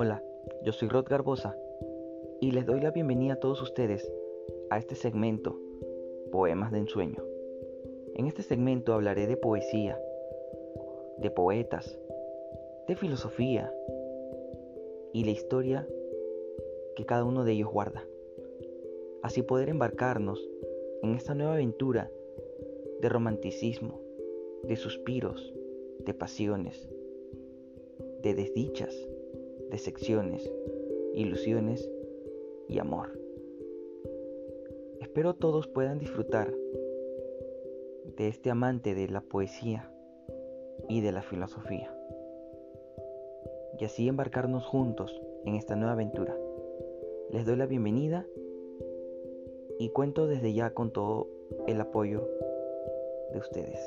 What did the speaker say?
Hola, yo soy Rod Garbosa y les doy la bienvenida a todos ustedes a este segmento Poemas de Ensueño. En este segmento hablaré de poesía, de poetas, de filosofía y la historia que cada uno de ellos guarda. Así poder embarcarnos en esta nueva aventura de romanticismo, de suspiros, de pasiones, de desdichas, decepciones, ilusiones y amor. Espero todos puedan disfrutar de este amante de la poesía y de la filosofía y así embarcarnos juntos en esta nueva aventura. Les doy la bienvenida y cuento desde ya con todo el apoyo de ustedes.